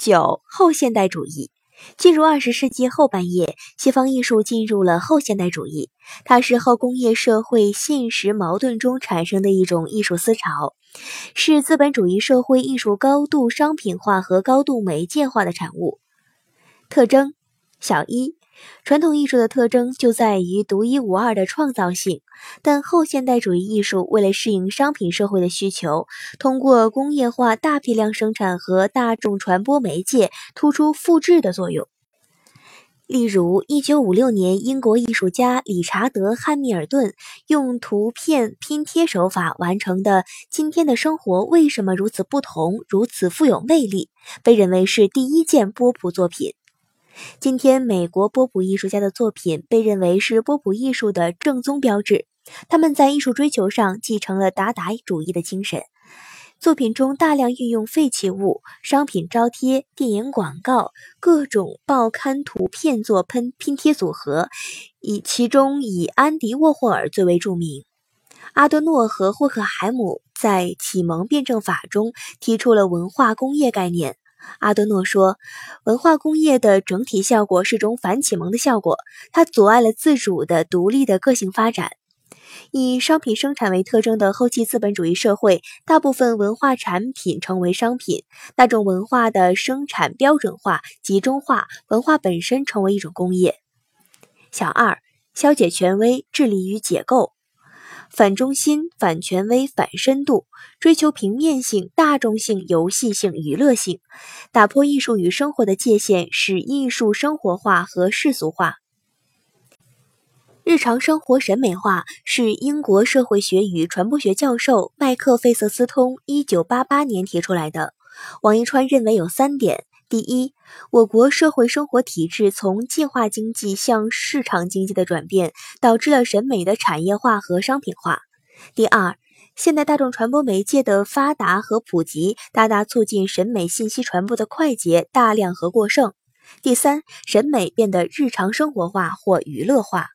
九后现代主义进入二十世纪后半叶，西方艺术进入了后现代主义。它是后工业社会现实矛盾中产生的一种艺术思潮，是资本主义社会艺术高度商品化和高度媒介化的产物。特征小一。传统艺术的特征就在于独一无二的创造性，但后现代主义艺术为了适应商品社会的需求，通过工业化大批量生产和大众传播媒介突出复制的作用。例如，一九五六年，英国艺术家理查德·汉密尔顿用图片拼贴手法完成的《今天的生活为什么如此不同，如此富有魅力》，被认为是第一件波普作品。今天，美国波普艺术家的作品被认为是波普艺术的正宗标志。他们在艺术追求上继承了达达主义的精神，作品中大量运用废弃物、商品招贴、电影广告、各种报刊图片做喷拼贴组合，以其中以安迪沃霍尔最为著名。阿多诺和霍克海姆在启蒙辩证法中提出了文化工业概念。阿多诺说，文化工业的整体效果是种反启蒙的效果，它阻碍了自主的、独立的个性发展。以商品生产为特征的后期资本主义社会，大部分文化产品成为商品，大众文化的生产标准化、集中化，文化本身成为一种工业。小二，消解权威，致力于解构。反中心、反权威、反深度，追求平面性、大众性、游戏性、娱乐性，打破艺术与生活的界限，使艺术生活化和世俗化。日常生活审美化是英国社会学与传播学教授麦克费瑟斯通一九八八年提出来的。王一川认为有三点。第一，我国社会生活体制从计划经济向市场经济的转变，导致了审美的产业化和商品化。第二，现代大众传播媒介的发达和普及，大大促进审美信息传播的快捷、大量和过剩。第三，审美变得日常生活化或娱乐化。